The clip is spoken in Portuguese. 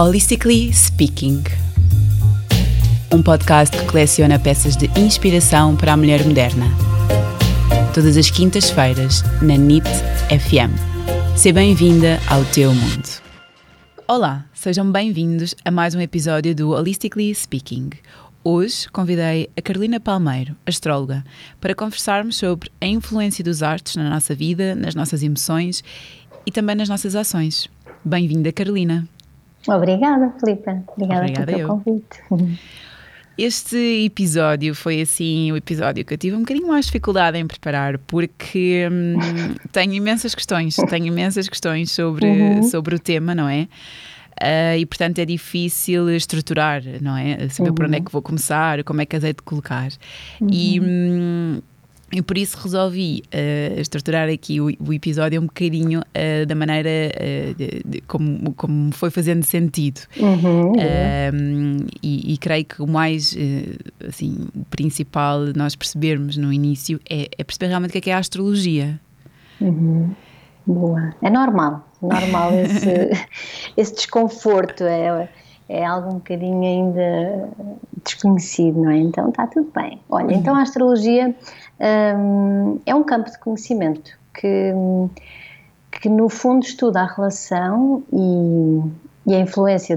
Holistically Speaking um podcast que coleciona peças de inspiração para a mulher moderna. Todas as quintas-feiras, na NIT FM. Seja bem-vinda ao teu mundo. Olá, sejam bem-vindos a mais um episódio do Holistically Speaking. Hoje convidei a Carolina Palmeiro, astróloga, para conversarmos sobre a influência dos artes na nossa vida, nas nossas emoções e também nas nossas ações. Bem-vinda, Carolina. Obrigada, Filipe. Obrigada, Obrigada pelo teu convite. Este episódio foi assim o episódio que eu tive um bocadinho mais dificuldade em preparar, porque hum, tenho imensas questões, tenho imensas questões sobre, uhum. sobre o tema, não é? Uh, e portanto é difícil estruturar, não é? Saber uhum. por onde é uhum. que vou começar, como é que as hei de colocar. Uhum. E. Hum, e por isso resolvi uh, estruturar aqui o, o, episódio um bocadinho uh, da maneira uh, de, de, como, como foi fazendo sentido. Uhum, e, e, creio que o mais assim, o principal nós percebermos no início é, é, perceber realmente o que é, que é a astrologia. Uhum. Boa. É normal, normal esse, esse desconforto. É, é algo um bocadinho ainda desconhecido, não é? Então está tudo bem. Olha, então a astrologia um, é um campo de conhecimento que, que no fundo estuda a relação e, e a influência do